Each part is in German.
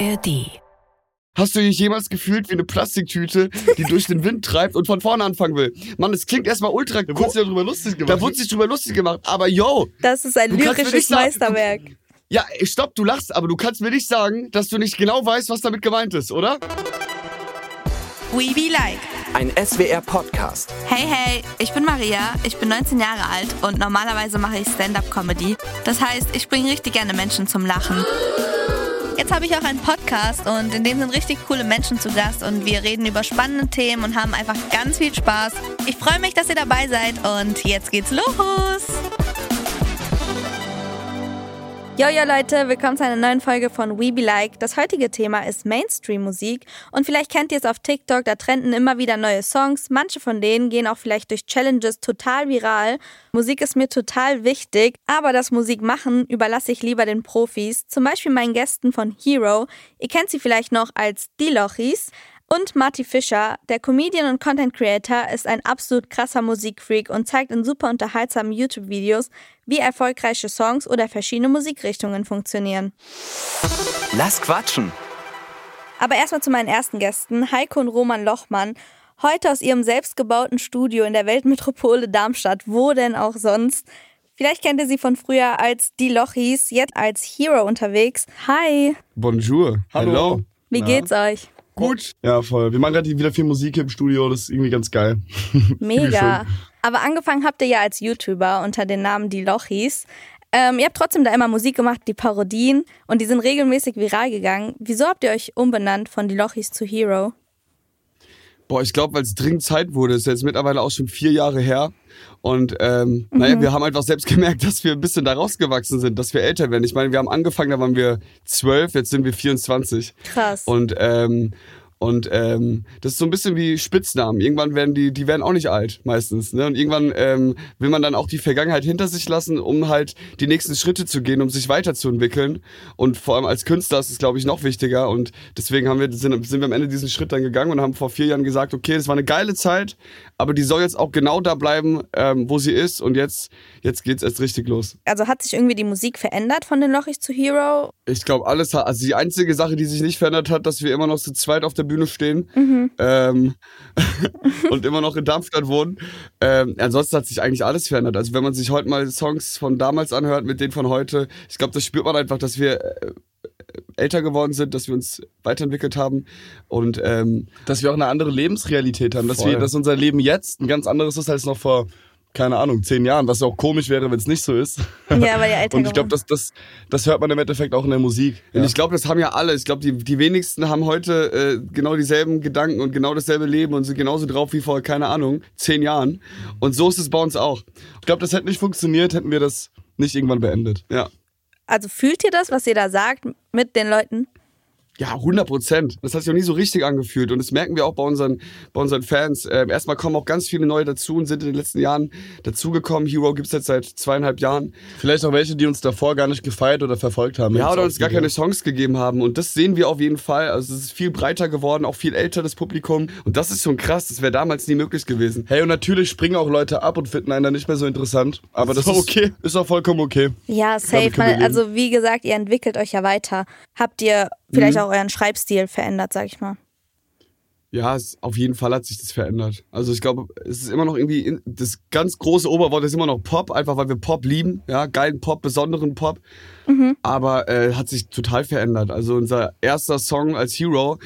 ARD. Hast du dich jemals gefühlt wie eine Plastiktüte, die durch den Wind treibt und von vorne anfangen will? Mann, es klingt erstmal ultra Da wurde sich ja drüber lustig gemacht. Da wurde sich drüber lustig gemacht. Aber yo, Das ist ein lyrisches sagen- Meisterwerk. ja, stopp, du lachst, aber du kannst mir nicht sagen, dass du nicht genau weißt, was damit gemeint ist, oder? We Be Like. Ein SWR-Podcast. Hey, hey, ich bin Maria, ich bin 19 Jahre alt und normalerweise mache ich Stand-Up-Comedy. Das heißt, ich bringe richtig gerne Menschen zum Lachen. Jetzt habe ich auch einen Podcast und in dem sind richtig coole Menschen zu Gast und wir reden über spannende Themen und haben einfach ganz viel Spaß. Ich freue mich, dass ihr dabei seid und jetzt geht's los. Jojo Leute, willkommen zu einer neuen Folge von We Be Like. Das heutige Thema ist Mainstream-Musik und vielleicht kennt ihr es auf TikTok, da trenden immer wieder neue Songs. Manche von denen gehen auch vielleicht durch Challenges total viral. Musik ist mir total wichtig, aber das Musikmachen überlasse ich lieber den Profis, zum Beispiel meinen Gästen von Hero. Ihr kennt sie vielleicht noch als Die Lochis. Und Marty Fischer, der Comedian und Content Creator, ist ein absolut krasser Musikfreak und zeigt in super unterhaltsamen YouTube-Videos, wie erfolgreiche Songs oder verschiedene Musikrichtungen funktionieren. Lass quatschen. Aber erstmal zu meinen ersten Gästen, Heiko und Roman Lochmann. Heute aus ihrem selbstgebauten Studio in der Weltmetropole Darmstadt. Wo denn auch sonst? Vielleicht kennt ihr sie von früher als die Lochis, jetzt als Hero unterwegs. Hi, Bonjour. Hallo. Hello. wie Na? geht's euch? Gut. Ja, voll. Wir machen gerade wieder viel Musik hier im Studio, das ist irgendwie ganz geil. Mega. Aber angefangen habt ihr ja als YouTuber unter dem Namen Die Lochis. Ähm, ihr habt trotzdem da immer Musik gemacht, die Parodien, und die sind regelmäßig viral gegangen. Wieso habt ihr euch umbenannt von Die Lochis zu Hero? Boah, ich glaube, weil es dringend Zeit wurde. Ist jetzt mittlerweile auch schon vier Jahre her. Und ähm, naja, wir haben einfach selbst gemerkt, dass wir ein bisschen da rausgewachsen sind, dass wir älter werden. Ich meine, wir haben angefangen, da waren wir zwölf, jetzt sind wir 24. Krass. Und ähm, und ähm, das ist so ein bisschen wie Spitznamen. Irgendwann werden die, die werden auch nicht alt, meistens. Ne? Und irgendwann ähm, will man dann auch die Vergangenheit hinter sich lassen, um halt die nächsten Schritte zu gehen, um sich weiterzuentwickeln. Und vor allem als Künstler ist es, glaube ich, noch wichtiger. Und deswegen haben wir, sind, sind wir am Ende diesen Schritt dann gegangen und haben vor vier Jahren gesagt, okay, das war eine geile Zeit, aber die soll jetzt auch genau da bleiben, ähm, wo sie ist. Und jetzt, jetzt geht's erst richtig los. Also hat sich irgendwie die Musik verändert von den Lochis zu Hero? Ich glaube, alles hat, also die einzige Sache, die sich nicht verändert hat, dass wir immer noch zu zweit auf der Bühne stehen ähm, und immer noch in Darmstadt wohnen. Ähm, ansonsten hat sich eigentlich alles verändert. Also wenn man sich heute mal Songs von damals anhört mit denen von heute, ich glaube, das spürt man einfach, dass wir äh, älter geworden sind, dass wir uns weiterentwickelt haben und ähm, Dass wir auch eine andere Lebensrealität haben, dass, wir, dass unser Leben jetzt ein ganz anderes ist als noch vor, keine Ahnung, zehn Jahren, was auch komisch wäre, wenn es nicht so ist. Ja, weil ihr älter Und ich glaube, das, das, das hört man im Endeffekt auch in der Musik. Und ich glaube, das haben ja alle. Ich glaube, die, die wenigsten haben heute äh, genau dieselben Gedanken und genau dasselbe Leben und sind genauso drauf wie vor, keine Ahnung, zehn Jahren. Und so ist es bei uns auch. Ich glaube, das hätte nicht funktioniert, hätten wir das nicht irgendwann beendet. Ja. Also fühlt ihr das, was ihr da sagt, mit den Leuten? Ja, 100 Prozent. Das hat sich auch nie so richtig angefühlt. Und das merken wir auch bei unseren, bei unseren Fans. Ähm, erstmal kommen auch ganz viele neue dazu und sind in den letzten Jahren dazugekommen. Hero gibt's jetzt seit zweieinhalb Jahren. Vielleicht auch welche, die uns davor gar nicht gefeiert oder verfolgt haben. Ja, oder uns gar keine Chance gegeben haben. Und das sehen wir auf jeden Fall. Also es ist viel breiter geworden, auch viel älter das Publikum. Und das ist schon krass. Das wäre damals nie möglich gewesen. Hey, und natürlich springen auch Leute ab und finden einen dann nicht mehr so interessant. Aber das Ist ist okay. Ist auch vollkommen okay. Ja, safe. Man, also wie gesagt, ihr entwickelt euch ja weiter. Habt ihr vielleicht auch euren Schreibstil verändert, sag ich mal? Ja, es, auf jeden Fall hat sich das verändert. Also ich glaube, es ist immer noch irgendwie, in, das ganz große Oberwort ist immer noch Pop, einfach weil wir Pop lieben, ja, geilen Pop, besonderen Pop. Aber äh, hat sich total verändert. Also unser erster Song als Hero,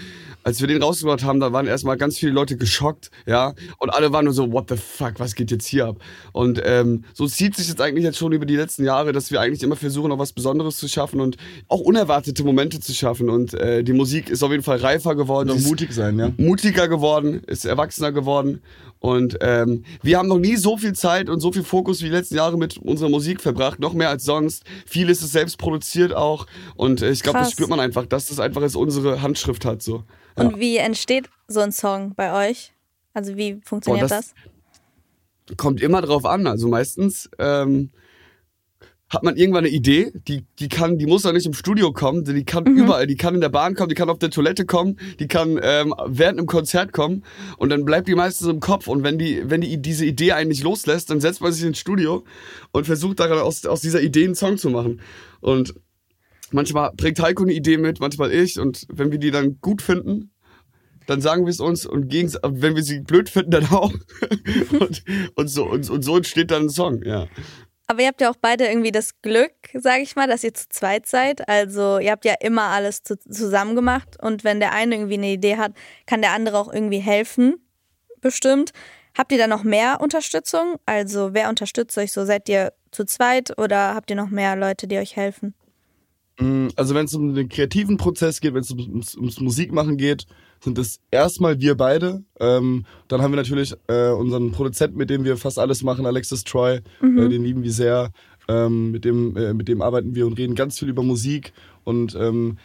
als wir den rausgebracht haben, da waren erstmal ganz viele Leute geschockt, ja, und alle waren nur so, what the fuck, was geht jetzt hier ab? Und ähm, so zieht sich jetzt eigentlich jetzt schon über die letzten Jahre, dass wir eigentlich immer versuchen, noch was Besonderes zu schaffen und auch unerwartete Momente zu schaffen. Und äh, die Musik ist auf jeden Fall reifer geworden. Und mutig sein, ja. Mutiger geworden, ist erwachsener geworden. Und ähm, wir haben noch nie so viel Zeit und so viel Fokus wie die letzten Jahre mit unserer Musik verbracht, noch mehr als sonst. Vieles ist selbst produziert auch. Und äh, ich glaube, das spürt man einfach, dass das einfach jetzt unsere Handschrift hat. So. Ja. Und wie entsteht so ein Song bei euch? Also wie funktioniert Boah, das? das- Kommt immer drauf an. Also meistens ähm, hat man irgendwann eine Idee, die, die kann, die muss doch nicht im Studio kommen, die kann überall, die kann in der Bahn kommen, die kann auf der Toilette kommen, die kann ähm, während einem Konzert kommen und dann bleibt die meistens im Kopf und wenn die, wenn die diese Idee einen nicht loslässt, dann setzt man sich ins Studio und versucht daran aus, aus dieser Idee einen Song zu machen und manchmal bringt Heiko eine Idee mit, manchmal ich. Und wenn wir die dann gut finden, dann sagen wir es uns und gegens wenn wir sie blöd finden, dann auch. und, und, so, und, und so entsteht dann ein Song, ja. Aber ihr habt ja auch beide irgendwie das Glück, sage ich mal, dass ihr zu zweit seid. Also ihr habt ja immer alles zu, zusammen gemacht und wenn der eine irgendwie eine Idee hat, kann der andere auch irgendwie helfen, bestimmt. Habt ihr da noch mehr Unterstützung? Also wer unterstützt euch so? Seid ihr zu zweit oder habt ihr noch mehr Leute, die euch helfen? Mm, also wenn es um den kreativen Prozess geht, wenn es ums, ums Musikmachen geht, sind es erstmal wir beide. Ähm, dann haben wir natürlich äh, unseren Produzenten, mit dem wir fast alles machen, Alexis Troy. Mhm. Äh, den lieben wir sehr. Ähm, mit, dem, äh, mit dem arbeiten wir und reden ganz viel über Musik. Und ähm,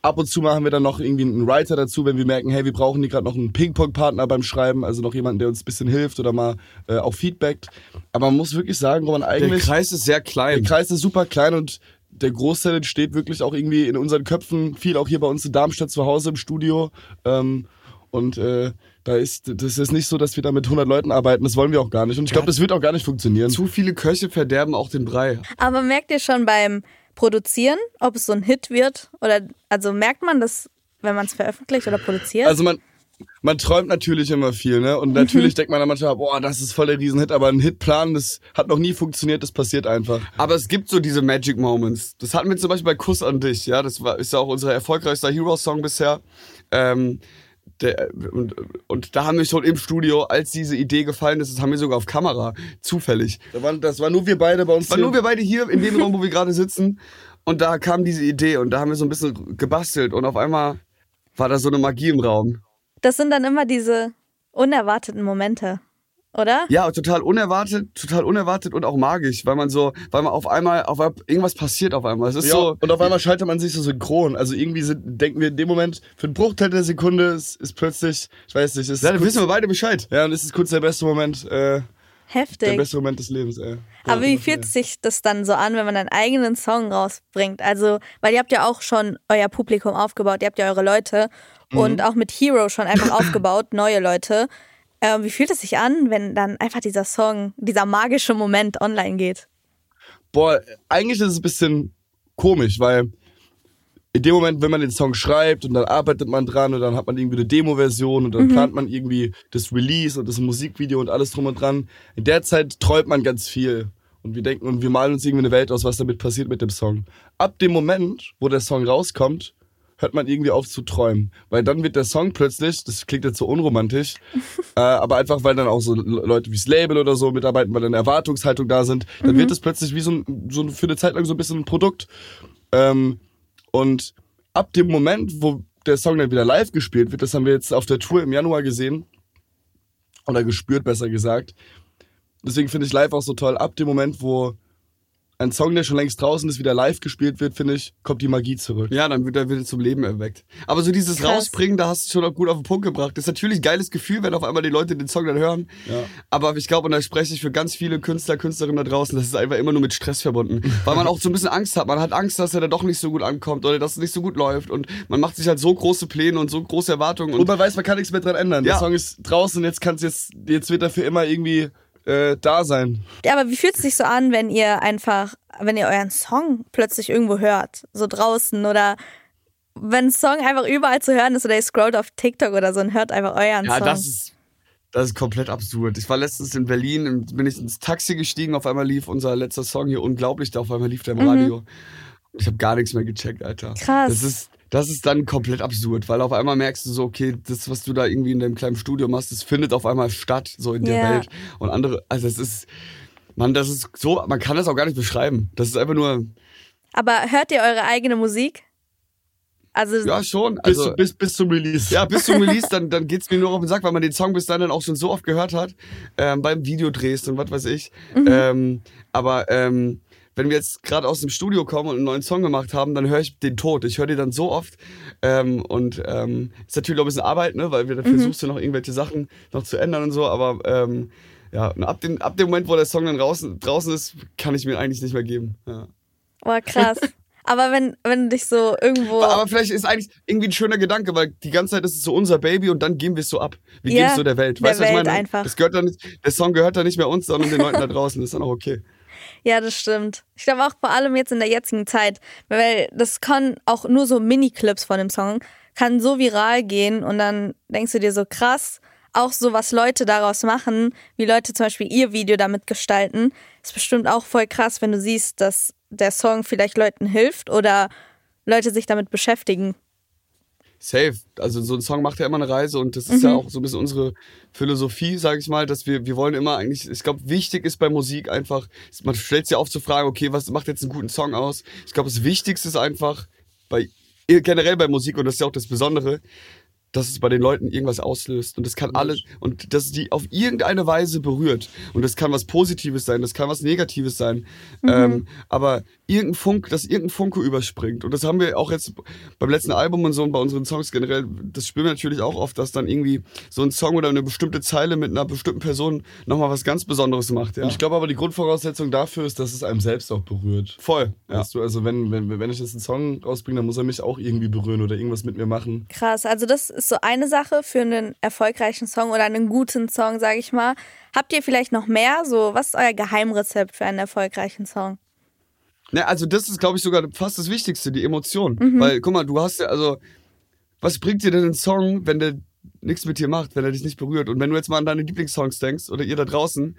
ab und zu machen wir dann noch irgendwie einen Writer dazu, wenn wir merken, hey, wir brauchen hier gerade noch einen Ping-Pong-Partner beim Schreiben, also noch jemanden, der uns ein bisschen hilft oder mal äh, auch feedbackt. Aber man muss wirklich sagen, Roman, eigentlich... Der Kreis ist sehr klein. Der Kreis ist super klein und der Großteil entsteht wirklich auch irgendwie in unseren Köpfen, viel auch hier bei uns in Darmstadt zu Hause im Studio. Ähm, und äh, da ist das ist nicht so, dass wir da mit 100 Leuten arbeiten. Das wollen wir auch gar nicht. Und ich glaube, das wird auch gar nicht funktionieren. Zu viele Köche verderben auch den Brei. Aber merkt ihr schon beim Produzieren, ob es so ein Hit wird? Oder also merkt man das, wenn man es veröffentlicht oder produziert? Also man man träumt natürlich immer viel, ne? Und natürlich mhm. denkt man dann manchmal, boah, das ist voll der Riesenhit, aber ein Hitplan, das hat noch nie funktioniert, das passiert einfach. Aber es gibt so diese Magic Moments. Das hatten wir zum Beispiel bei Kuss an dich, ja. Das war, ist ja auch unser erfolgreichster Hero-Song bisher. Ähm, der, und, und da haben wir schon im Studio, als diese Idee gefallen ist, das haben wir sogar auf Kamera, zufällig. Das waren, das waren nur wir beide bei uns. Das waren nur wir beide hier in dem Raum, wo wir gerade sitzen. Und da kam diese Idee und da haben wir so ein bisschen gebastelt und auf einmal war da so eine Magie im Raum. Das sind dann immer diese unerwarteten Momente, oder? Ja, total unerwartet, total unerwartet und auch magisch, weil man so, weil man auf einmal, auf irgendwas passiert auf einmal. Es ist ja, so. Und auf einmal schaltet man sich so synchron. Also irgendwie sind, denken wir in dem Moment, für einen Bruchteil der Sekunde ist, ist plötzlich, ich weiß nicht, ist. Ja, dann wissen wir beide Bescheid. Ja, und es ist kurz der beste Moment, äh, Heftig. Der beste Moment des Lebens, ey. Aber wie fühlt sich das dann so an, wenn man einen eigenen Song rausbringt? Also, weil ihr habt ja auch schon euer Publikum aufgebaut, ihr habt ja eure Leute mhm. und auch mit Hero schon einfach aufgebaut, neue Leute. Äh, wie fühlt es sich an, wenn dann einfach dieser Song, dieser magische Moment online geht? Boah, eigentlich ist es ein bisschen komisch, weil in dem Moment, wenn man den Song schreibt und dann arbeitet man dran und dann hat man irgendwie eine Demo-Version und dann mhm. plant man irgendwie das Release und das Musikvideo und alles drum und dran. In der Zeit träumt man ganz viel und wir denken und wir malen uns irgendwie eine Welt aus, was damit passiert mit dem Song. Ab dem Moment, wo der Song rauskommt, hört man irgendwie auf zu träumen. Weil dann wird der Song plötzlich, das klingt jetzt so unromantisch, äh, aber einfach, weil dann auch so Leute wie das Label oder so mitarbeiten, weil dann Erwartungshaltung da sind, dann mhm. wird es plötzlich wie so, ein, so für eine Zeit lang so ein bisschen ein Produkt. Ähm, und ab dem Moment, wo der Song dann wieder live gespielt wird, das haben wir jetzt auf der Tour im Januar gesehen, oder gespürt, besser gesagt. Deswegen finde ich live auch so toll. Ab dem Moment, wo ein Song, der schon längst draußen ist, wieder live gespielt wird, finde ich, kommt die Magie zurück. Ja, dann wird er wieder zum Leben erweckt. Aber so dieses Krass. Rausbringen, da hast du schon gut auf den Punkt gebracht. Das ist natürlich ein geiles Gefühl, wenn auf einmal die Leute den Song dann hören. Ja. Aber ich glaube, und da spreche ich für ganz viele Künstler, Künstlerinnen da draußen, das ist einfach immer nur mit Stress verbunden. Weil man auch so ein bisschen Angst hat. Man hat Angst, dass er dann doch nicht so gut ankommt oder dass es nicht so gut läuft. Und man macht sich halt so große Pläne und so große Erwartungen. Und, und man weiß, man kann nichts mehr dran ändern. Ja. Der Song ist draußen, jetzt kann es jetzt, jetzt wird er für immer irgendwie äh, da sein. Ja, aber wie fühlt es sich so an, wenn ihr einfach, wenn ihr euren Song plötzlich irgendwo hört, so draußen oder wenn ein Song einfach überall zu hören ist oder ihr scrollt auf TikTok oder so und hört einfach euren ja, Song. Ja, das ist, das ist komplett absurd. Ich war letztens in Berlin, bin ich ins Taxi gestiegen, auf einmal lief unser letzter Song hier unglaublich, da auf einmal lief der im Radio. Mhm. Ich habe gar nichts mehr gecheckt, Alter. Krass. Das ist, das ist dann komplett absurd, weil auf einmal merkst du so, okay, das, was du da irgendwie in deinem kleinen Studio machst, das findet auf einmal statt, so in der yeah. Welt. Und andere, also es ist, man, das ist so, man kann das auch gar nicht beschreiben. Das ist einfach nur. Aber hört ihr eure eigene Musik? Also ja, schon. Also, bis, bis, bis zum Release. Ja, bis zum Release, dann, dann geht's mir nur auf den Sack, weil man den Song bis dahin dann auch schon so oft gehört hat, ähm, beim Videodrehst und was weiß ich. Mhm. Ähm, aber ähm, wenn wir jetzt gerade aus dem Studio kommen und einen neuen Song gemacht haben, dann höre ich den Tod. Ich höre den dann so oft. Ähm, und ähm, ist natürlich auch ein bisschen Arbeit, ne? weil wir dann mhm. versuchst du noch irgendwelche Sachen noch zu ändern und so. Aber ähm, ja, ab, dem, ab dem Moment, wo der Song dann draußen, draußen ist, kann ich mir eigentlich nicht mehr geben. Ja. Boah, krass. Aber wenn, wenn du dich so irgendwo. Aber vielleicht ist eigentlich irgendwie ein schöner Gedanke, weil die ganze Zeit ist es so unser Baby und dann geben wir es so ab. Wir ja, geben es so der Welt. Weißt du, was ich meine? Einfach. Das gehört dann nicht, der Song gehört dann nicht mehr uns, sondern den Leuten da draußen. Das ist dann auch okay. Ja, das stimmt. Ich glaube auch vor allem jetzt in der jetzigen Zeit, weil das kann auch nur so Mini-Clips von dem Song, kann so viral gehen und dann denkst du dir so krass, auch so was Leute daraus machen, wie Leute zum Beispiel ihr Video damit gestalten, ist bestimmt auch voll krass, wenn du siehst, dass der Song vielleicht Leuten hilft oder Leute sich damit beschäftigen. Safe. Also so ein Song macht ja immer eine Reise und das ist Mhm. ja auch so ein bisschen unsere Philosophie, sage ich mal, dass wir, wir wollen immer eigentlich, ich glaube, wichtig ist bei Musik einfach, man stellt sich auf zu fragen, okay, was macht jetzt einen guten Song aus? Ich glaube, das Wichtigste ist einfach bei generell bei Musik und das ist ja auch das Besondere, dass es bei den Leuten irgendwas auslöst und das kann alles und dass es die auf irgendeine Weise berührt und das kann was Positives sein, das kann was Negatives sein, ähm, aber irgendein Funk, dass irgendein Funke überspringt und das haben wir auch jetzt beim letzten Album und so und bei unseren Songs generell, das spüren wir natürlich auch oft, dass dann irgendwie so ein Song oder eine bestimmte Zeile mit einer bestimmten Person nochmal was ganz Besonderes macht, ja. Und ich glaube aber, die Grundvoraussetzung dafür ist, dass es einem selbst auch berührt. Voll, ja. Weißt du, also wenn, wenn, wenn ich jetzt einen Song rausbringe, dann muss er mich auch irgendwie berühren oder irgendwas mit mir machen. Krass, also das ist so eine Sache für einen erfolgreichen Song oder einen guten Song, sage ich mal. Habt ihr vielleicht noch mehr? So, was ist euer Geheimrezept für einen erfolgreichen Song? Ne, also das ist, glaube ich, sogar fast das Wichtigste, die Emotion. Weil, guck mal, du hast ja, also, was bringt dir denn ein Song, wenn der nichts mit dir macht, wenn er dich nicht berührt? Und wenn du jetzt mal an deine Lieblingssongs denkst oder ihr da draußen,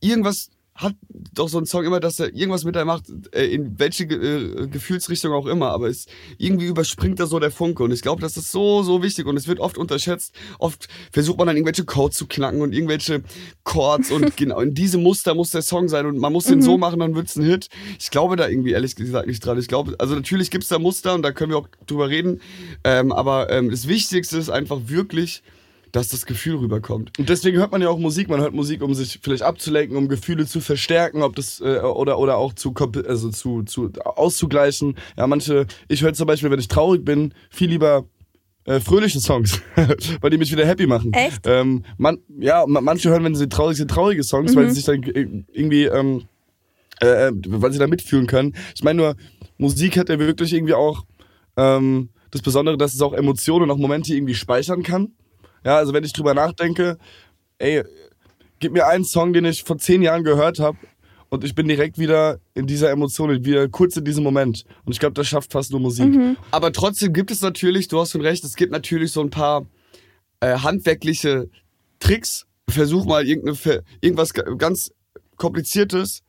irgendwas hat doch so ein Song immer, dass er irgendwas mit einem macht, äh, in welche äh, Gefühlsrichtung auch immer, aber es irgendwie überspringt da so der Funke und ich glaube, das ist so, so wichtig und es wird oft unterschätzt. Oft versucht man dann irgendwelche Codes zu knacken und irgendwelche Chords und genau in diesem Muster muss der Song sein und man muss den so machen, dann wird's ein Hit. Ich glaube da irgendwie ehrlich gesagt nicht dran. Ich glaube, also natürlich gibt's da Muster und da können wir auch drüber reden, ähm, aber ähm, das Wichtigste ist einfach wirklich, dass das Gefühl rüberkommt. Und deswegen hört man ja auch Musik. Man hört Musik, um sich vielleicht abzulenken, um Gefühle zu verstärken, ob das äh, oder oder auch zu also zu, zu auszugleichen. Ja, manche. Ich höre zum Beispiel, wenn ich traurig bin, viel lieber äh, fröhliche Songs, weil die mich wieder happy machen. Echt? Ähm, man, ja, ma- manche hören, wenn sie traurig sind, traurige Songs, weil sie sich dann äh, irgendwie ähm, äh, äh, weil sie da mitfühlen können. Ich meine nur, Musik hat ja wirklich irgendwie auch ähm, das Besondere, dass es auch Emotionen und auch Momente irgendwie speichern kann. Ja, also wenn ich drüber nachdenke, ey, gib mir einen Song, den ich vor zehn Jahren gehört habe und ich bin direkt wieder in dieser Emotion, wieder kurz in diesem Moment. Und ich glaube, das schafft fast nur Musik. Aber trotzdem gibt es natürlich, du hast schon recht, es gibt natürlich so ein paar äh, handwerkliche Tricks. Versuch mal irgendwas ga- ganz kompliziertes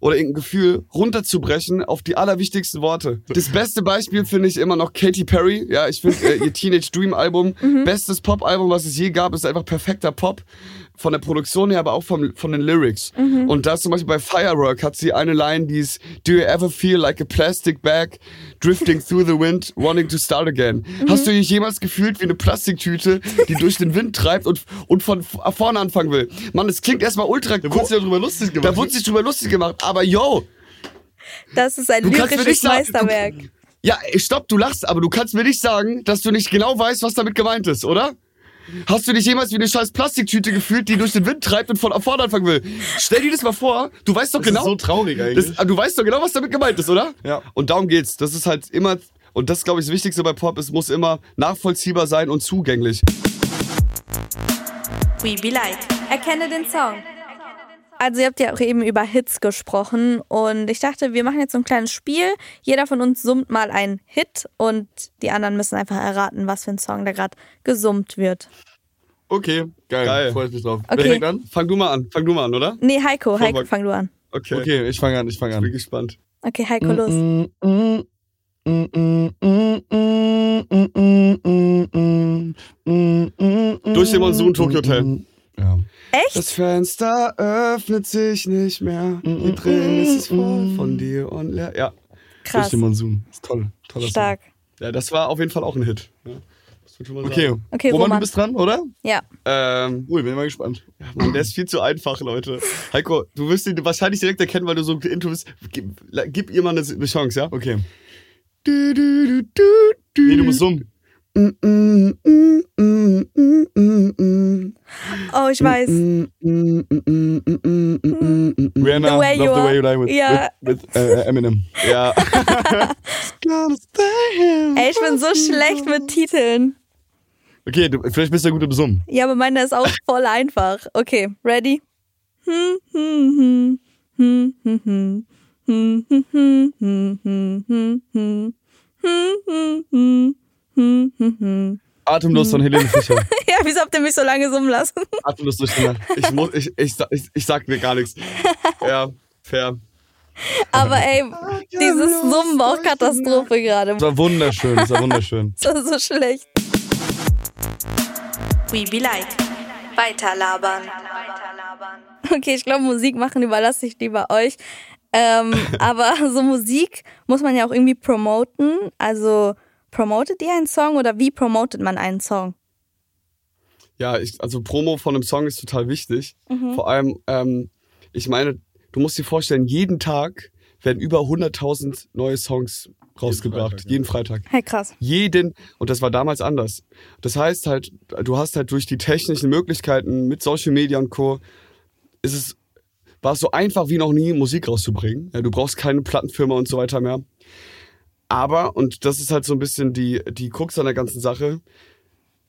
oder irgendein Gefühl runterzubrechen auf die allerwichtigsten Worte. Das beste Beispiel finde ich immer noch Katy Perry. Ja, ich finde äh, ihr Teenage Dream Album, bestes Pop-Album, was es je gab, ist einfach perfekter Pop. Von der Produktion her, aber auch vom, von den Lyrics. Und da zum Beispiel bei Firework hat sie eine Line, die ist Do you ever feel like a plastic bag drifting through the wind, wanting to start again? Hast du dich jemals gefühlt wie eine Plastiktüte, die durch den Wind treibt und, und von f- vorne anfangen will? Mann, es klingt erstmal ultra Da wurde sich ja drüber lustig gemacht. da wurde sich drüber lustig gemacht, aber yo, Das ist ein Du lyrisches sagen- Meisterwerk. ja, stopp, du lachst, aber du kannst mir nicht sagen, dass du nicht genau weißt, was damit gemeint ist, oder? Hast du dich jemals wie eine scheiß Plastiktüte gefühlt, die durch den Wind treibt und von vorne anfangen will? Stell dir das mal vor, du weißt doch das genau. ist so traurig eigentlich. das, du weißt doch genau, was damit gemeint ist, oder? Ja. Und darum geht's. Das ist halt immer, und das glaube ich das Wichtigste bei Pop, es muss immer nachvollziehbar sein und zugänglich. We Be Like. Erkenne den Song. Also ihr habt ja auch eben über Hits gesprochen und ich dachte, wir machen jetzt so ein kleines Spiel. Jeder von uns summt mal einen Hit und die anderen müssen einfach erraten, was für ein Song da gerade gesummt wird. okay, geil. Geil. Freue ich mich drauf. Okay. Wer fängt an? Fang du mal an, fang du mal an, oder? Nee, Heiko, Heiko, Vorwärts. fang du an. Okay. Okay, ich fange an, ich fange Ich bin an. gespannt. Okay, Heiko, los. Durch den Monsun, Tokyo Hotel. Ja. Echt? Das Fenster öffnet sich nicht mehr. Hier drin ist es voll von dir und leer. Ja. Durch Krass. den Monsun. Ist toll. Toller Stark. ja, das war auf jeden Fall auch ein Hit. Ja. Song. Okay. Okay, Roman, Roman. du bist dran, oder? Ja. Ähm, Ui, bin mal gespannt. Mann, der ist viel zu einfach, Leute. Heiko, du wirst ihn wahrscheinlich direkt erkennen, weil du so into bist. Gib, gib ihr mal eine, eine Chance, ja? Okay. Du, du, du, du, du. Nee, du musst summen. Mm, mm, mm, mm, mm, mm, mm. Oh, ich weiß. Mm, mm, mm, mm, mm, mm, mm, mm, mm. Rihanna, The Way Love You the. Way You Lie with, Ja. with, with äh, Eminem. Ja. Ey, ich bin so schlecht mit Titeln. Okay, du, vielleicht bist du ja gut im Summen. Ja, aber meine ist auch voll einfach. Okay, ready? Hm, hm, hm. hm, hm, hm. Hm, hm, hm, hm, hm, hm, hm. Hm, hm, hm, hm, hm, hm. Atemlos von Helene Fischer. Ja, wieso habt ihr mich so lange summen lassen? Atemlos durch die Nacht. Ich, muss, ich, ich, ich, ich sag mir gar nichts. Ja, fair. Aber ey, dieses Summen war auch Katastrophe gerade. Das war wunderschön, das war wunderschön. Das war so schlecht. We Be Like. Weiterlabern. Okay, ich glaube, Musik machen überlasse ich lieber euch. Ähm, aber so Musik muss man ja auch irgendwie promoten. Also promotet ihr einen Song oder wie promotet man einen Song? Ja, ich, also Promo von einem Song ist total wichtig. Vor allem, ähm, ich meine, du musst dir vorstellen, jeden Tag werden über 100.000 neue Songs rausgebracht. Freitag, ja. jeden Freitag. Hey, krass. Jeden, und das war damals anders. Das heißt halt, du hast halt durch die technischen Möglichkeiten mit Social Media und Co. ist es, war es so einfach wie noch nie, Musik rauszubringen. Ja, du brauchst keine Plattenfirma und so weiter mehr. Aber, und das ist halt so ein bisschen die, die Krux an der ganzen Sache,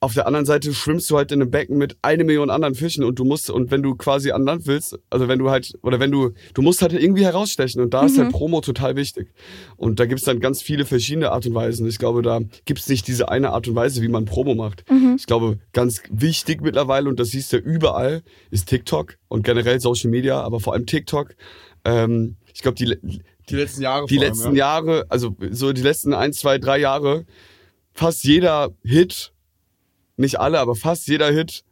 auf der anderen Seite schwimmst du halt in einem Becken mit eine Million anderen Fischen und du musst, und wenn du quasi an Land willst, also wenn du halt, oder wenn du, du musst halt irgendwie herausstechen und da ist halt Promo total wichtig. Und da gibt's dann ganz viele verschiedene Art und Weisen. Ich glaube, da gibt's nicht diese eine Art und Weise, wie man Promo macht. Ich glaube, ganz wichtig mittlerweile, und das siehst du ja überall, ist TikTok und generell Social Media, aber vor allem TikTok. Ähm, ich glaube, die, Die letzten Jahre die vor allem, letzten ja. Jahre, also so die letzten ein, zwei, drei Jahre, fast jeder Hit, nicht alle, aber fast jeder Hit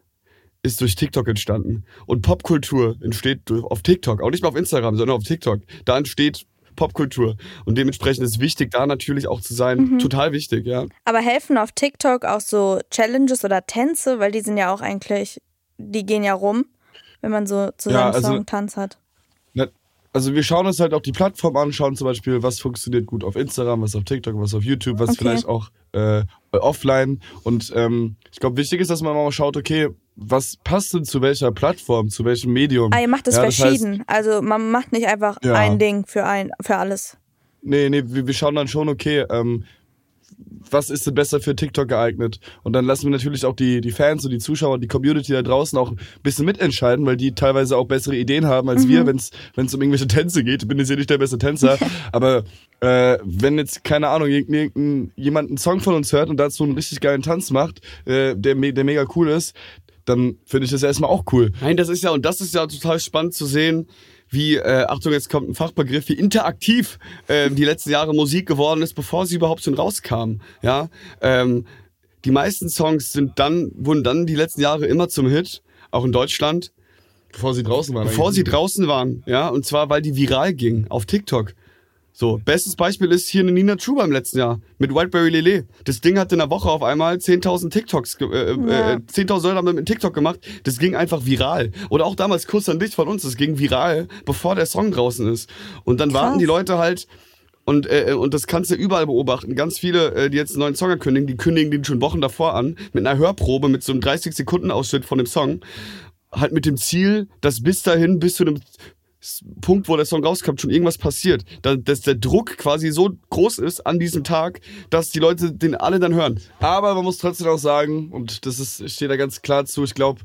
ist durch TikTok entstanden. Und Popkultur entsteht auf TikTok, auch nicht mal auf Instagram, sondern auf TikTok. Da entsteht Popkultur. Und dementsprechend ist wichtig, da natürlich auch zu sein. Total wichtig, ja. Aber helfen auf TikTok auch so Challenges oder Tänze, weil die sind ja auch eigentlich, die gehen ja rum, wenn man so zu Ja, seinem also- Song Tanz hat. Also wir schauen uns halt auch die Plattform an, schauen zum Beispiel, was funktioniert gut auf Instagram, was auf TikTok, was auf YouTube, was Okay. vielleicht auch äh, offline. Und ähm, ich glaube, wichtig ist, dass man mal schaut, okay, was passt denn zu welcher Plattform, zu welchem Medium? Ah, ihr macht es Ja, das verschieden. also man macht nicht einfach Ja. ein Ding für ein, für alles. Nee, nee, wir, wir schauen dann schon, okay, ähm, was ist denn besser für TikTok geeignet? Und dann lassen wir natürlich auch die, die Fans und die Zuschauer, die Community da draußen auch ein bisschen mitentscheiden, weil die teilweise auch bessere Ideen haben als wir, wenn es um irgendwelche Tänze geht. Ich bin jetzt hier nicht der beste Tänzer, aber äh, wenn jetzt, keine Ahnung, jemand einen Song von uns hört und dazu einen richtig geilen Tanz macht, äh, der, der mega cool ist, dann finde ich das erstmal auch cool. Nein, das ist ja, und das ist ja total spannend zu sehen, wie, äh, Achtung, jetzt kommt ein Fachbegriff, wie interaktiv äh, die letzten Jahre Musik geworden ist, bevor sie überhaupt schon rauskam. Ja, ähm, die meisten Songs sind dann, wurden dann die letzten Jahre immer zum Hit, auch in Deutschland, Bevor sie draußen waren. bevor sie draußen waren. Ja, und zwar, weil die viral gingen auf TikTok. So, bestes Beispiel ist hier eine Nina Chuba im letzten Jahr mit Whiteberry Lele. Das Ding hat in einer Woche auf einmal 10.000 TikToks, ge- äh, Ja. äh, 10.000 Leute haben mit TikTok gemacht. Das ging einfach viral. Oder auch damals Kuss an dich von uns, das ging viral, bevor der Song draußen ist. Und dann warten die Leute halt und, äh, und das kannst du überall beobachten. Ganz viele, äh, die jetzt einen neuen Song ankündigen, die kündigen den schon Wochen davor an, mit einer Hörprobe, mit so einem 30-Sekunden-Ausschnitt von dem Song. Halt mit dem Ziel, dass bis dahin, bis zu dem Punkt, wo der Song rauskommt, schon irgendwas passiert. Da, dass der Druck quasi so groß ist an diesem Tag, dass die Leute den alle dann hören. Aber man muss trotzdem auch sagen, und das ist, steht da ganz klar zu, ich glaube,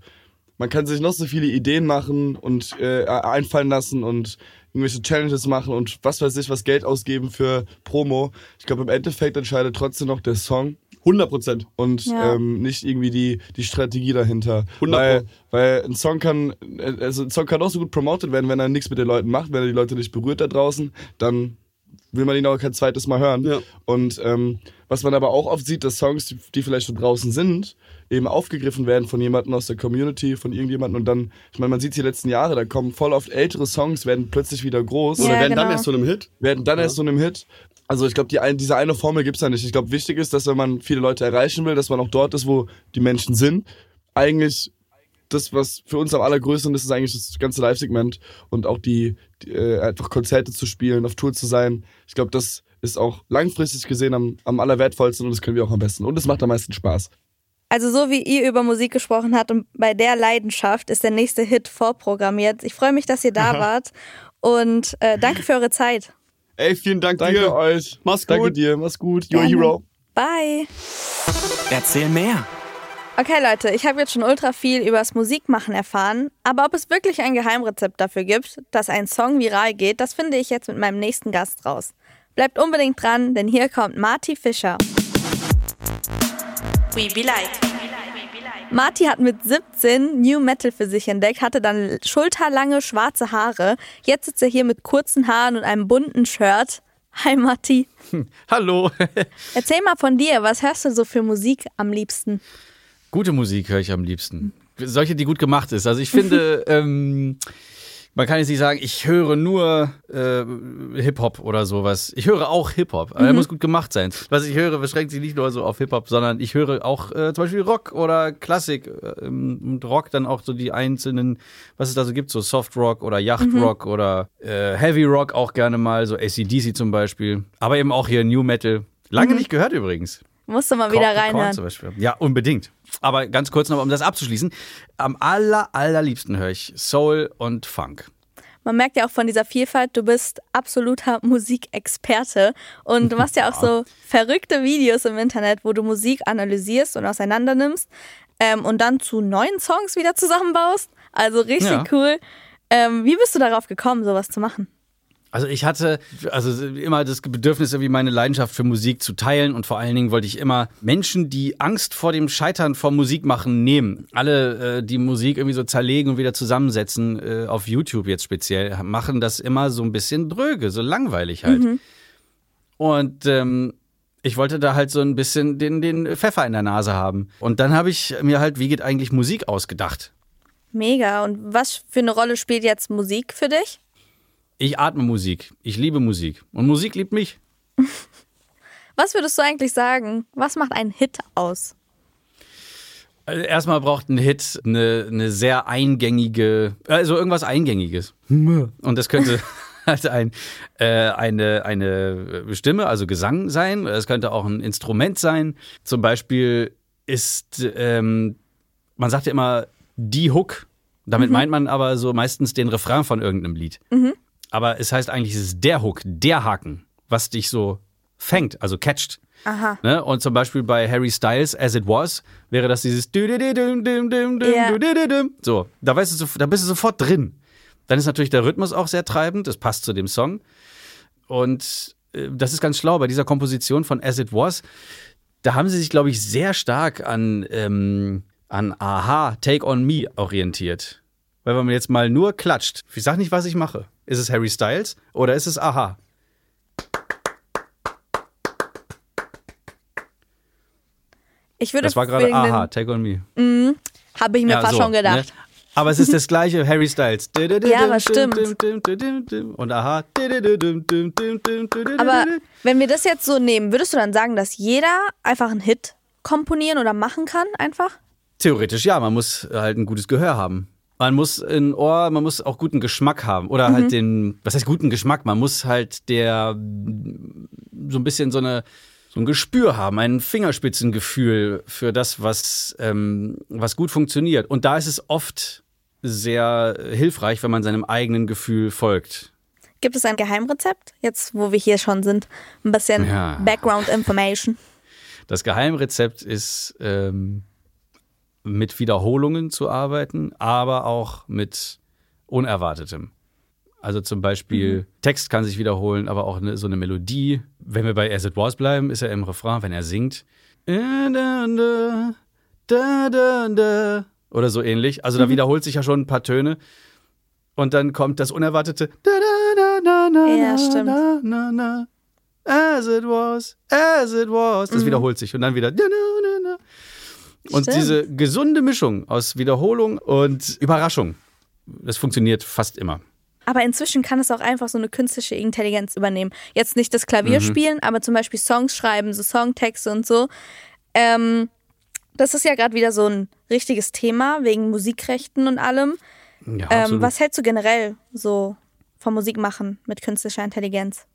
man kann sich noch so viele Ideen machen und äh, einfallen lassen und irgendwelche Challenges machen und was weiß ich, was Geld ausgeben für Promo. Ich glaube, im Endeffekt entscheidet trotzdem noch der Song 100 Prozent. und Ja. ähm, nicht irgendwie die, die Strategie dahinter. 100 Weil, weil ein Song kann, also ein Song kann auch so gut promotet werden, wenn er nichts mit den Leuten macht, wenn er die Leute nicht berührt da draußen, dann will man ihn auch kein zweites Mal hören. Ja. Und ähm, was man aber auch oft sieht, dass Songs, die, die vielleicht schon draußen sind, eben aufgegriffen werden von jemandem aus der Community, von irgendjemandem und dann, ich meine, man sieht die letzten Jahre, da kommen voll oft ältere Songs, werden plötzlich wieder groß Ja, Oder werden dann genau. erst zu einem Hit. werden dann erst so einem Hit. Also ich glaube, die ein, diese eine Formel gibt's ja nicht. Ich glaube, wichtig ist, dass wenn man viele Leute erreichen will, dass man auch dort ist, wo die Menschen sind. Eigentlich das, was für uns am allergrößten ist, ist eigentlich das ganze Live-Segment und auch die, die äh, einfach Konzerte zu spielen, auf Tour zu sein. Ich glaube, das ist auch langfristig gesehen am, am allerwertvollsten und das können wir auch am besten. Und es macht am meisten Spaß. Also so wie ihr über Musik gesprochen habt und bei der Leidenschaft ist der nächste Hit vorprogrammiert. Ich freue mich, dass ihr da wart und äh, danke für eure Zeit. Ey, vielen Dank Danke dir. euch. Mach's Danke gut. dir. Mach's gut. You're a Gerne. hero. Bye. Erzähl mehr. Okay, Leute, ich habe jetzt schon ultra viel übers Musikmachen erfahren, aber ob es wirklich ein Geheimrezept dafür gibt, dass ein Song viral geht, das finde ich jetzt mit meinem nächsten Gast raus. Bleibt unbedingt dran, denn hier kommt Marty Fischer. We be like. Marty hat mit 17 New Metal für sich entdeckt, hatte dann schulterlange schwarze Haare. Jetzt sitzt er hier mit kurzen Haaren und einem bunten Shirt. Hi Marty. Hallo. Erzähl mal von dir, was hörst du so für Musik am liebsten? Gute Musik höre ich am liebsten. Solche, die gut gemacht ist. Also ich finde, ähm, man kann jetzt nicht sagen, ich höre nur äh, Hip-Hop oder sowas. Ich höre auch Hip-Hop, aber er muss gut gemacht sein. Was ich höre, beschränkt sich nicht nur so auf Hip-Hop, sondern ich höre auch äh, zum Beispiel Rock oder Klassik. Äh, und Rock dann auch so die einzelnen, was es da so gibt, so Soft Rock oder Yacht Rock oder äh, Heavy Rock auch gerne mal, so ACDC zum Beispiel. Aber eben auch hier New Metal. Lange nicht gehört übrigens. Musst du mal wieder Korn- Korn reinhören. zum Beispiel. Ja, unbedingt. Aber ganz kurz noch, um das abzuschließen. Am aller, allerliebsten höre ich Soul und Funk. Man merkt ja auch von dieser Vielfalt, du bist absoluter Musikexperte und du machst ja auch so verrückte Videos im Internet, wo du Musik analysierst und auseinander nimmst ähm, und dann zu neuen Songs wieder zusammenbaust. Also richtig Ja. cool. Ähm, wie bist du darauf gekommen, sowas zu machen? Also ich hatte also immer das Bedürfnis, irgendwie meine Leidenschaft für Musik zu teilen und vor allen Dingen wollte ich immer Menschen, die Angst vor dem Scheitern vom Musikmachen nehmen, alle, äh, die Musik irgendwie so zerlegen und wieder zusammensetzen, äh, auf YouTube jetzt speziell, machen das immer so ein bisschen dröge, so langweilig halt. Und ähm, ich wollte da halt so ein bisschen den, den Pfeffer in der Nase haben. Und dann habe ich mir halt, wie geht eigentlich Musik ausgedacht? Mega. Und was für eine Rolle spielt jetzt Musik für dich? Ich atme Musik. Ich liebe Musik. Und Musik liebt mich. Was würdest du eigentlich sagen? Was macht einen Hit aus? Also erstmal braucht ein Hit eine, eine sehr eingängige, also irgendwas Eingängiges. Und das könnte halt ein, äh, eine, eine Stimme, also Gesang sein. Es könnte auch ein Instrument sein. Zum Beispiel ist, ähm, man sagt ja immer die Hook. Damit meint man aber so meistens den Refrain von irgendeinem Lied. Aber es heißt eigentlich, es ist der Hook, der Haken, was dich so fängt, also catcht. Aha. Ne? Und zum Beispiel bei Harry Styles, As It Was, wäre das dieses dü-dü-dü-düm. So, da, weißt du, da bist du sofort drin. Dann ist natürlich der Rhythmus auch sehr treibend, das passt zu dem Song. Und äh, das ist ganz schlau bei dieser Komposition von As It Was. Da haben sie sich, glaube ich, sehr stark an, ähm, an Aha, Take On Me orientiert. Weil wenn man jetzt mal nur klatscht, ich sag nicht, was ich mache. Ist es Harry Styles oder ist es Aha? Ich würde Das war gerade Aha, Take On Me. Habe ich mir fast so, schon gedacht. Ne? Aber es ist das gleiche, Harry Styles. Ja, aber stimmt. Und aha. Aber wenn wir das jetzt so nehmen, würdest du dann sagen, dass jeder einfach einen Hit komponieren oder machen kann, einfach? Theoretisch ja, man muss halt ein gutes Gehör haben. Man muss ein Ohr, man muss auch guten Geschmack haben. Oder Mhm. halt den, was heißt guten Geschmack? Man muss halt der so ein bisschen so eine so ein Gespür haben, ein Fingerspitzengefühl für das, was, ähm, was gut funktioniert. Und da ist es oft sehr hilfreich, wenn man seinem eigenen Gefühl folgt. Gibt es ein Geheimrezept? Jetzt, wo wir hier schon sind, ein bisschen Ja. Background Information. Das Geheimrezept ist, ähm, mit Wiederholungen zu arbeiten, aber auch mit Unerwartetem. Also zum Beispiel, Text kann sich wiederholen, aber auch eine, so eine Melodie. Wenn wir bei As It Was bleiben, ist er im Refrain, wenn er singt. Oder so ähnlich. Also da wiederholt sich ja schon ein paar Töne. Und dann kommt das Unerwartete. Ja, stimmt. As it was, as it was. Das wiederholt sich und dann wieder. Und Stimmt. diese gesunde Mischung aus Wiederholung und Überraschung, das funktioniert fast immer. Aber inzwischen kann es auch einfach so eine künstliche Intelligenz übernehmen. Jetzt nicht das Klavier Mhm. aber zum Beispiel Songs schreiben, so Songtexte und so. Ähm, das ist ja gerade wieder so ein richtiges Thema wegen Musikrechten und allem. Ja, Ähm, was hältst du generell so vom Musikmachen mit künstlicher Intelligenz?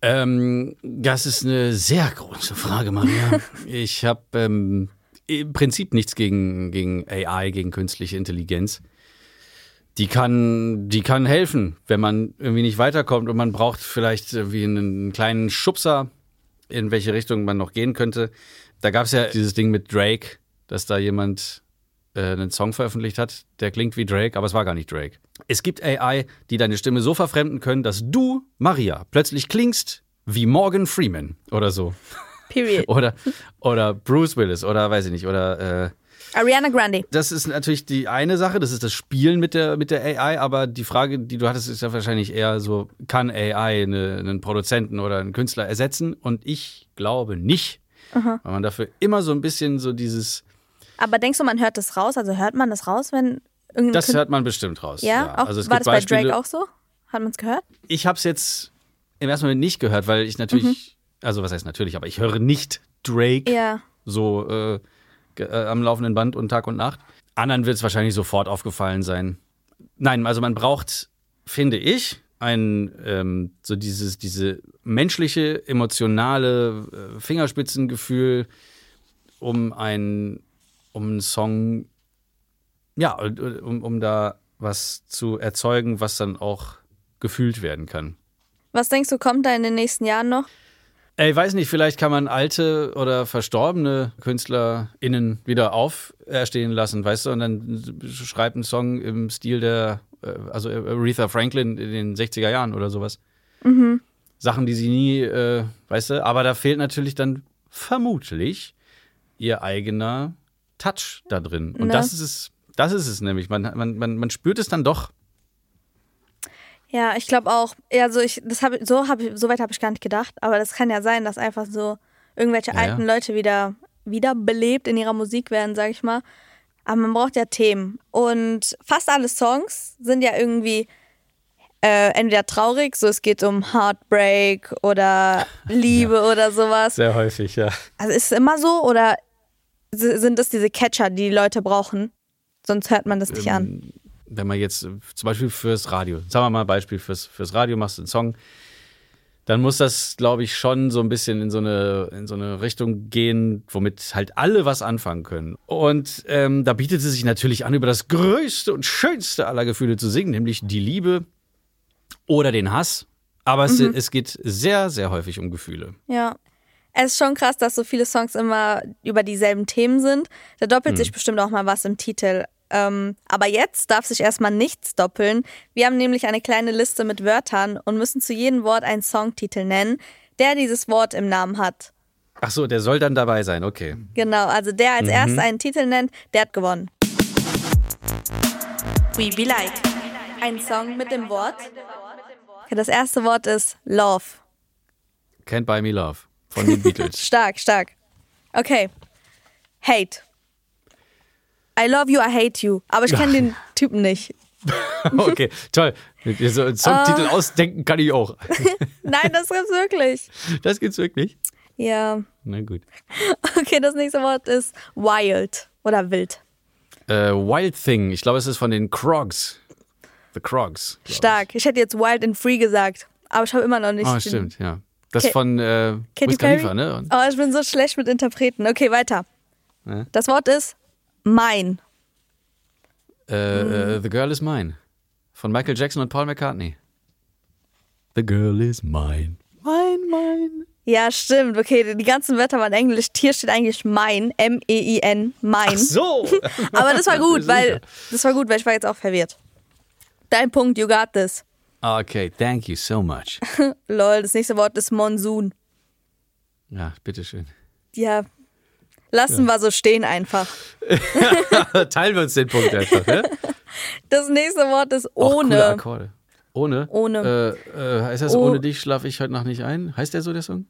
Ähm, das ist eine sehr große Frage, Maria. ich habe ähm, im Prinzip nichts gegen, gegen AI, gegen künstliche Intelligenz. Die kann, die kann helfen, wenn man irgendwie nicht weiterkommt und man braucht vielleicht wie einen kleinen Schubser, in welche Richtung man noch gehen könnte. Da gab es ja dieses Ding mit Drake, dass da jemand einen Song veröffentlicht hat, der klingt wie Drake, aber es war gar nicht Drake. Es gibt AI, die deine Stimme so verfremden können, dass du, Maria, plötzlich klingst wie Morgan Freeman oder so. Period. Oder, oder Bruce Willis oder weiß ich nicht. Oder äh, Ariana Grande. das ist natürlich die eine Sache, das ist das Spielen mit der, mit der AI, aber die Frage, die du hattest, ist ja wahrscheinlich eher so, kann AI eine, einen Produzenten oder einen Künstler ersetzen? Und ich glaube nicht, weil man dafür immer so ein bisschen so dieses, Aber denkst du, man hört das raus? Also hört man das raus, wenn irgendein das Kün- hört man bestimmt raus. Ja, auch, also es war gibt das bei Beispiele, Drake auch so? Hat man es gehört? Ich habe es jetzt im ersten Moment nicht gehört, weil ich natürlich, also was heißt natürlich, aber ich höre nicht Drake Ja. so äh, äh, am laufenden Band und Tag und Nacht. Anderen wird es wahrscheinlich sofort aufgefallen sein. Nein, also man braucht, finde ich, ein ähm, so dieses diese menschliche emotionale äh, Fingerspitzengefühl, um ein um einen Song ja um, um da was zu erzeugen, was dann auch gefühlt werden kann. Was denkst du, kommt da in den nächsten Jahren noch? Ey, weiß nicht, vielleicht kann man alte oder verstorbene KünstlerInnen wieder auferstehen lassen, weißt du, und dann schreibt einen Song im Stil der, äh, also Aretha Franklin in den 60er Jahren oder sowas. Sachen, die sie nie, äh, weißt du, aber da fehlt natürlich dann vermutlich ihr eigener Touch da drin. Und Ne? das ist es, das ist es nämlich. Man, man, man, man spürt es dann doch. Ja, ich glaube auch. Ja, so ich, das habe so habe ich, so weit habe ich gar nicht gedacht. Aber das kann ja sein, dass einfach so irgendwelche Ja, ja. alten Leute wieder wiederbelebt in ihrer Musik werden, sag ich mal. Aber man braucht ja Themen und fast alle Songs sind ja irgendwie äh, entweder traurig, so es geht um Heartbreak oder Liebe oder sowas. Sehr häufig, ja. Also ist es immer so oder sind das diese Catcher, die die Leute brauchen? Sonst hört man das nicht an. Ähm, wenn man jetzt zum Beispiel fürs Radio, sagen wir mal Beispiel fürs, fürs Radio machst du einen Song, dann muss das, glaube ich, schon so ein bisschen in so eine, in so eine Richtung gehen, womit halt alle was anfangen können. Und ähm, da bietet es sich natürlich an, über das größte und schönste aller Gefühle zu singen, nämlich die Liebe oder den Hass. Aber es, es geht sehr, sehr häufig um Gefühle. Ja. Es ist schon krass, dass so viele Songs immer über dieselben Themen sind. Da doppelt sich bestimmt auch mal was im Titel. Ähm, aber jetzt darf sich erstmal nichts doppeln. Wir haben nämlich eine kleine Liste mit Wörtern und müssen zu jedem Wort einen Songtitel nennen, der dieses Wort im Namen hat. Ach so, der soll dann dabei sein, okay. Genau, also der als erster einen Titel nennt, der hat gewonnen. We be like. Ein Song mit dem Wort. Okay, das erste Wort ist Love. Can't Buy Me Love von den Beatles. Stark, stark. Okay. Hate. I love you, I hate you. Aber ich kenne den Typen nicht. okay, toll. So einen Songtitel Ah. ausdenken kann ich auch. Nein, das gibt's wirklich. Das gibt's wirklich? Ja. Na gut. Okay, das nächste Wort ist wild oder wild. Äh, Wild Thing, ich glaube, es ist von den Krogs. The Krogs. glaub Stark. Ich hätte jetzt wild and free gesagt, aber ich habe immer noch nicht. Ich. Ah, den- stimmt, ja. Das Ka- von äh, Katy Perry? Khalifa, ne? Und, Oh, ich bin so schlecht mit Interpreten. Okay, weiter. Ja. Das Wort ist mein. äh, äh, The Girl is Mine. Von Michael Jackson und Paul McCartney. The Girl is Mine. Mine, mine. Ja, stimmt. Okay, die ganzen Wörter waren Englisch. Hier steht eigentlich mein, M-E-I-N, mein. Ach so. Aber das war gut, weil das war gut, weil ich war jetzt auch verwirrt. Dein Punkt, you got this. Okay, thank you so much. Lol, das nächste Wort ist Monsun. Ja, bitteschön. Ja, lassen wir so stehen einfach. Teilen wir uns den Punkt einfach, ne? Das nächste Wort ist ohne. Akkorde. Ohne? Ohne. Äh, äh, heißt das, Oh. ohne dich schlafe ich heute Nacht nicht ein? Heißt der so, der Song?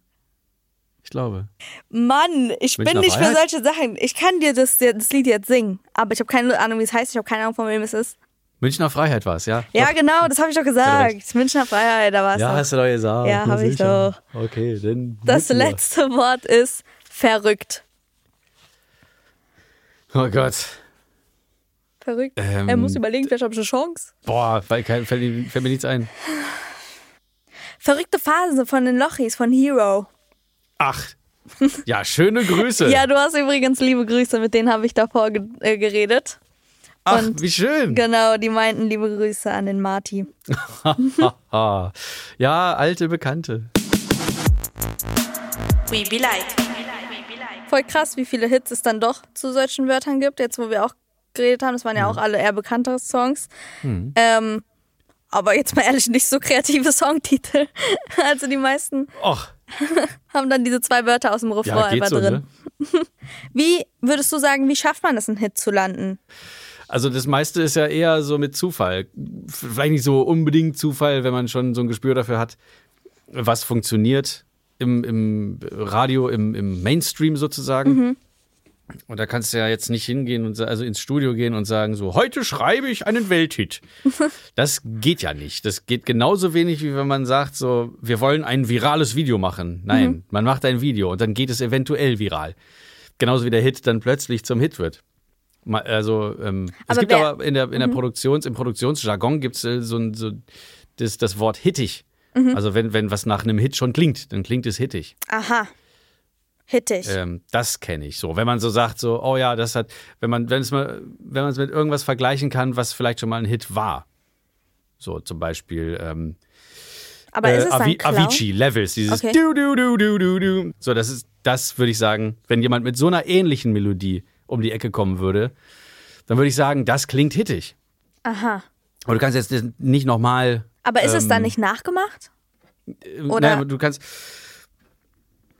Ich glaube. Mann, ich bin Münchner nicht für solche Sachen. Ich kann dir das, das Lied jetzt singen, aber ich habe keine Ahnung, wie es heißt. Ich habe keine Ahnung, von wem es ist. Münchner Freiheit war es, ja? Ja, Doch. genau, das habe ich doch Ja, gesagt. Münchner Freiheit, da war es. Ja, hast du doch gesagt. Ja, na hab ich sicher. Okay, dann. das letzte Wort ist verrückt. Oh Gott. Verrückt. Ähm, er muss überlegen, vielleicht habe ich eine Chance. Boah, weil kein, fällt, mir- fällt mir nichts ein. Verrückte Phase von den Lochis, von Hero. Ach. Ja, schöne Grüße. Ja, du hast übrigens liebe Grüße, mit denen habe ich davor ge äh, geredet. Ach, und- wie schön. Genau, die meinten liebe Grüße an den Marty. Ah, ja, alte Bekannte. We be like. voll krass, wie viele Hits es dann doch zu solchen Wörtern gibt. Jetzt, wo wir auch geredet haben, das waren ja auch alle eher bekanntere Songs. Mhm. Ähm, aber jetzt mal ehrlich, nicht so kreative Songtitel. Also die meisten Och, haben dann diese zwei Wörter aus dem Refrain ja, einfach so, drin. ne? Wie würdest du sagen, wie schafft man es, einen Hit zu landen? Also das meiste ist ja eher so mit Zufall. Vielleicht nicht so unbedingt Zufall, wenn man schon so ein Gespür dafür hat, was funktioniert im, im Radio, im, im Mainstream sozusagen. Und da kannst du ja jetzt nicht hingehen und also ins Studio gehen und sagen so, heute schreibe ich einen Welthit. Das geht ja nicht. Das geht genauso wenig, wie wenn man sagt so, wir wollen ein virales Video machen. Nein, man macht ein Video und dann geht es eventuell viral. Genauso wie der Hit dann plötzlich zum Hit wird. Also ähm, es gibt wer- aber in der, in der Produktions, im Produktionsjargon gibt es äh, so, ein- so das, das Wort hittig. Mhm. Also wenn, wenn was nach einem Hit schon klingt, dann klingt es hittig. Aha. Hittig. Ähm, das kenne ich so. Wenn man so sagt, so, oh ja, das hat, wenn man, wenn es mal, wenn man es mit irgendwas vergleichen kann, was vielleicht schon mal ein Hit war. So zum Beispiel ähm, Aber ist es dann Avi Clown? Avicii, Levels, dieses Okay. du, du, du, du, du, du. So, das ist, das würde ich sagen, wenn jemand mit so einer ähnlichen Melodie um die Ecke kommen würde, dann würde ich sagen, das klingt hittig. Aha. Aber du kannst jetzt nicht nochmal. Aber ist es dann Ähm, nicht nachgemacht? Oder? Oder- Nein, du kannst.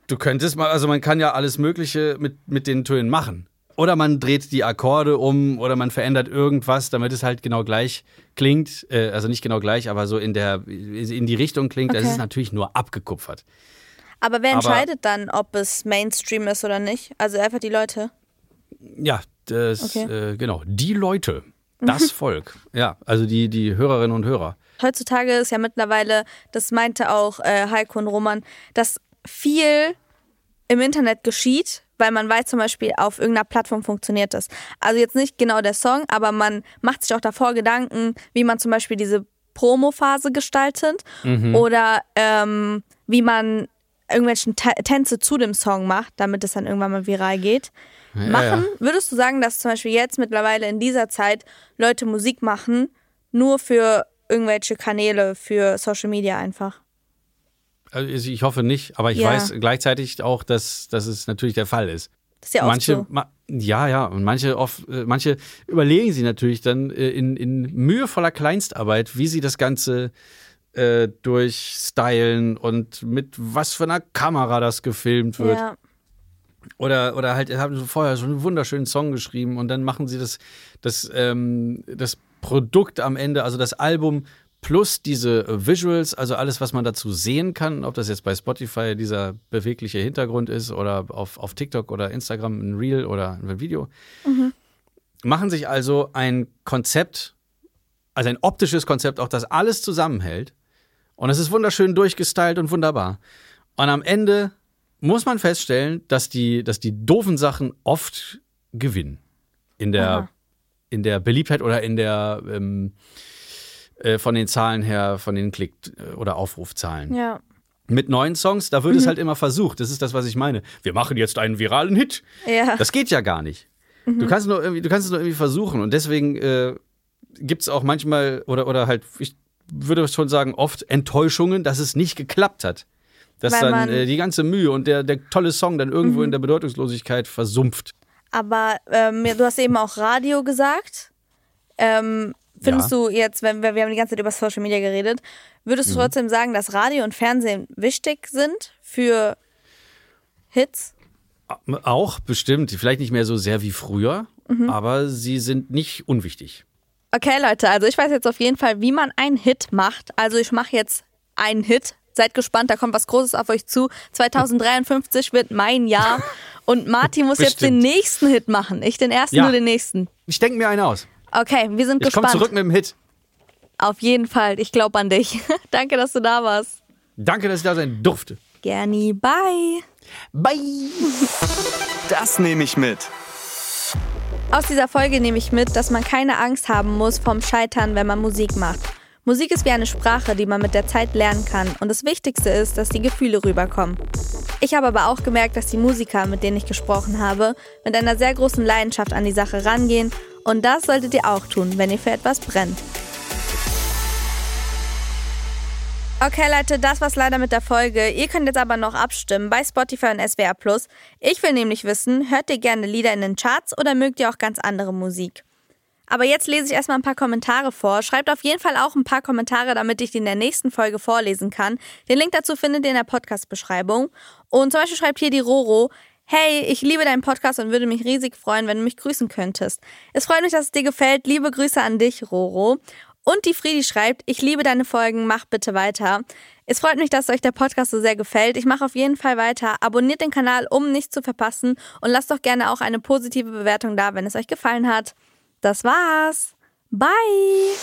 Du könntest mal, also man kann ja alles Mögliche mit, mit den Tönen machen. Oder man dreht die Akkorde um oder man verändert irgendwas, damit es halt genau gleich klingt. Äh, also nicht genau gleich, aber so in der in die Richtung klingt. Das Okay. ist natürlich nur abgekupfert. Aber wer aber- entscheidet dann, ob es Mainstream ist oder nicht? Also einfach die Leute. Ja, das, Okay. äh, genau. Die Leute, das Volk. Ja, also die, die Hörerinnen und Hörer. Heutzutage ist ja mittlerweile, das meinte auch äh, Heiko und Roman, dass viel im Internet geschieht, weil man weiß zum Beispiel, auf irgendeiner Plattform funktioniert das. Also jetzt nicht genau der Song, aber man macht sich auch davor Gedanken, wie man zum Beispiel diese Promo-Phase gestaltet oder ähm, wie man irgendwelchen Ta Tänze zu dem Song macht, damit es dann irgendwann mal viral geht. Ja, machen, ja. würdest du sagen, dass zum Beispiel jetzt mittlerweile in dieser Zeit Leute Musik machen, nur für irgendwelche Kanäle, für Social Media einfach? Also ich hoffe nicht, aber ich Ja. weiß gleichzeitig auch, dass, dass es natürlich der Fall ist. Das ist ja oft manche, so. ma, ja, ja, und manche oft, äh, manche überlegen sie natürlich dann äh, in, in mühevoller Kleinstarbeit, wie sie das Ganze äh, durchstylen und mit was für einer Kamera das gefilmt wird. Ja. Oder, oder halt haben sie vorher schon einen wunderschönen Song geschrieben und dann machen sie das, das, ähm, das Produkt am Ende, also das Album plus diese äh, Visuals, also alles, was man dazu sehen kann, ob das jetzt bei Spotify dieser bewegliche Hintergrund ist oder auf, auf TikTok oder Instagram ein Reel oder ein Video, machen sich also ein Konzept, also ein optisches Konzept, auch das alles zusammenhält. Und es ist wunderschön durchgestylt und wunderbar. Und am Ende muss man feststellen, dass die, dass die doofen Sachen oft gewinnen. In der, Aha. in der Beliebtheit oder in der ähm, äh, von den Zahlen her, von den Klick- oder Aufrufzahlen. ja. Mit neuen Songs, da wird es halt immer versucht. Das ist das, was ich meine. Wir machen jetzt einen viralen Hit. Ja. Das geht ja gar nicht. Du kannst nur irgendwie, du kannst es nur irgendwie versuchen. Und deswegen äh, gibt es auch manchmal, oder, oder halt, ich würde schon sagen, oft Enttäuschungen, dass es nicht geklappt hat. Dass Weil dann äh, die ganze Mühe und der, der tolle Song dann irgendwo in der Bedeutungslosigkeit versumpft. Aber ähm, du hast eben auch Radio gesagt. Ähm, findest Ja. du jetzt, wenn wir, wir haben die ganze Zeit über Social Media geredet, würdest du Mhm. trotzdem sagen, dass Radio und Fernsehen wichtig sind für Hits? Auch bestimmt, vielleicht nicht mehr so sehr wie früher, Mhm. aber sie sind nicht unwichtig. Okay, Leute, also ich weiß jetzt auf jeden Fall, wie man einen Hit macht. Also ich mache jetzt einen Hit. Seid gespannt, da kommt was Großes auf euch zu. 2053 wird mein Jahr. Und Martin muss jetzt den nächsten Hit machen. Ich den ersten, Ja. du den nächsten. Ich denke mir einen aus. Okay, wir sind Ich komme gespannt. zurück mit dem Hit. Auf jeden Fall. Ich glaube an dich. Danke, dass du da warst. Danke, dass ich da sein durfte. Gerni, bye. Bye. Das nehme ich mit. Aus dieser Folge nehme ich mit, dass man keine Angst haben muss vom Scheitern, wenn man Musik macht. Musik ist wie eine Sprache, die man mit der Zeit lernen kann und das Wichtigste ist, dass die Gefühle rüberkommen. Ich habe aber auch gemerkt, dass die Musiker, mit denen ich gesprochen habe, mit einer sehr großen Leidenschaft an die Sache rangehen und das solltet ihr auch tun, wenn ihr für etwas brennt. Okay, Leute, das war's leider mit der Folge. Ihr könnt jetzt aber noch abstimmen bei Spotify und SWR Plus. Ich will nämlich wissen, hört ihr gerne Lieder in den Charts oder mögt ihr auch ganz andere Musik? Aber jetzt lese ich erstmal ein paar Kommentare vor. Schreibt auf jeden Fall auch ein paar Kommentare, damit ich die in der nächsten Folge vorlesen kann. Den Link dazu findet ihr in der Podcast-Beschreibung. Und zum Beispiel schreibt hier die Roro, Hey, ich liebe deinen Podcast und würde mich riesig freuen, wenn du mich grüßen könntest. Es freut mich, dass es dir gefällt. Liebe Grüße an dich, Roro. Und die Friedi schreibt, ich liebe deine Folgen, mach bitte weiter. Es freut mich, dass euch der Podcast so sehr gefällt. Ich mache auf jeden Fall weiter. Abonniert den Kanal, um nichts zu verpassen. Und lasst doch gerne auch eine positive Bewertung da, wenn es euch gefallen hat. Das war's. Bye.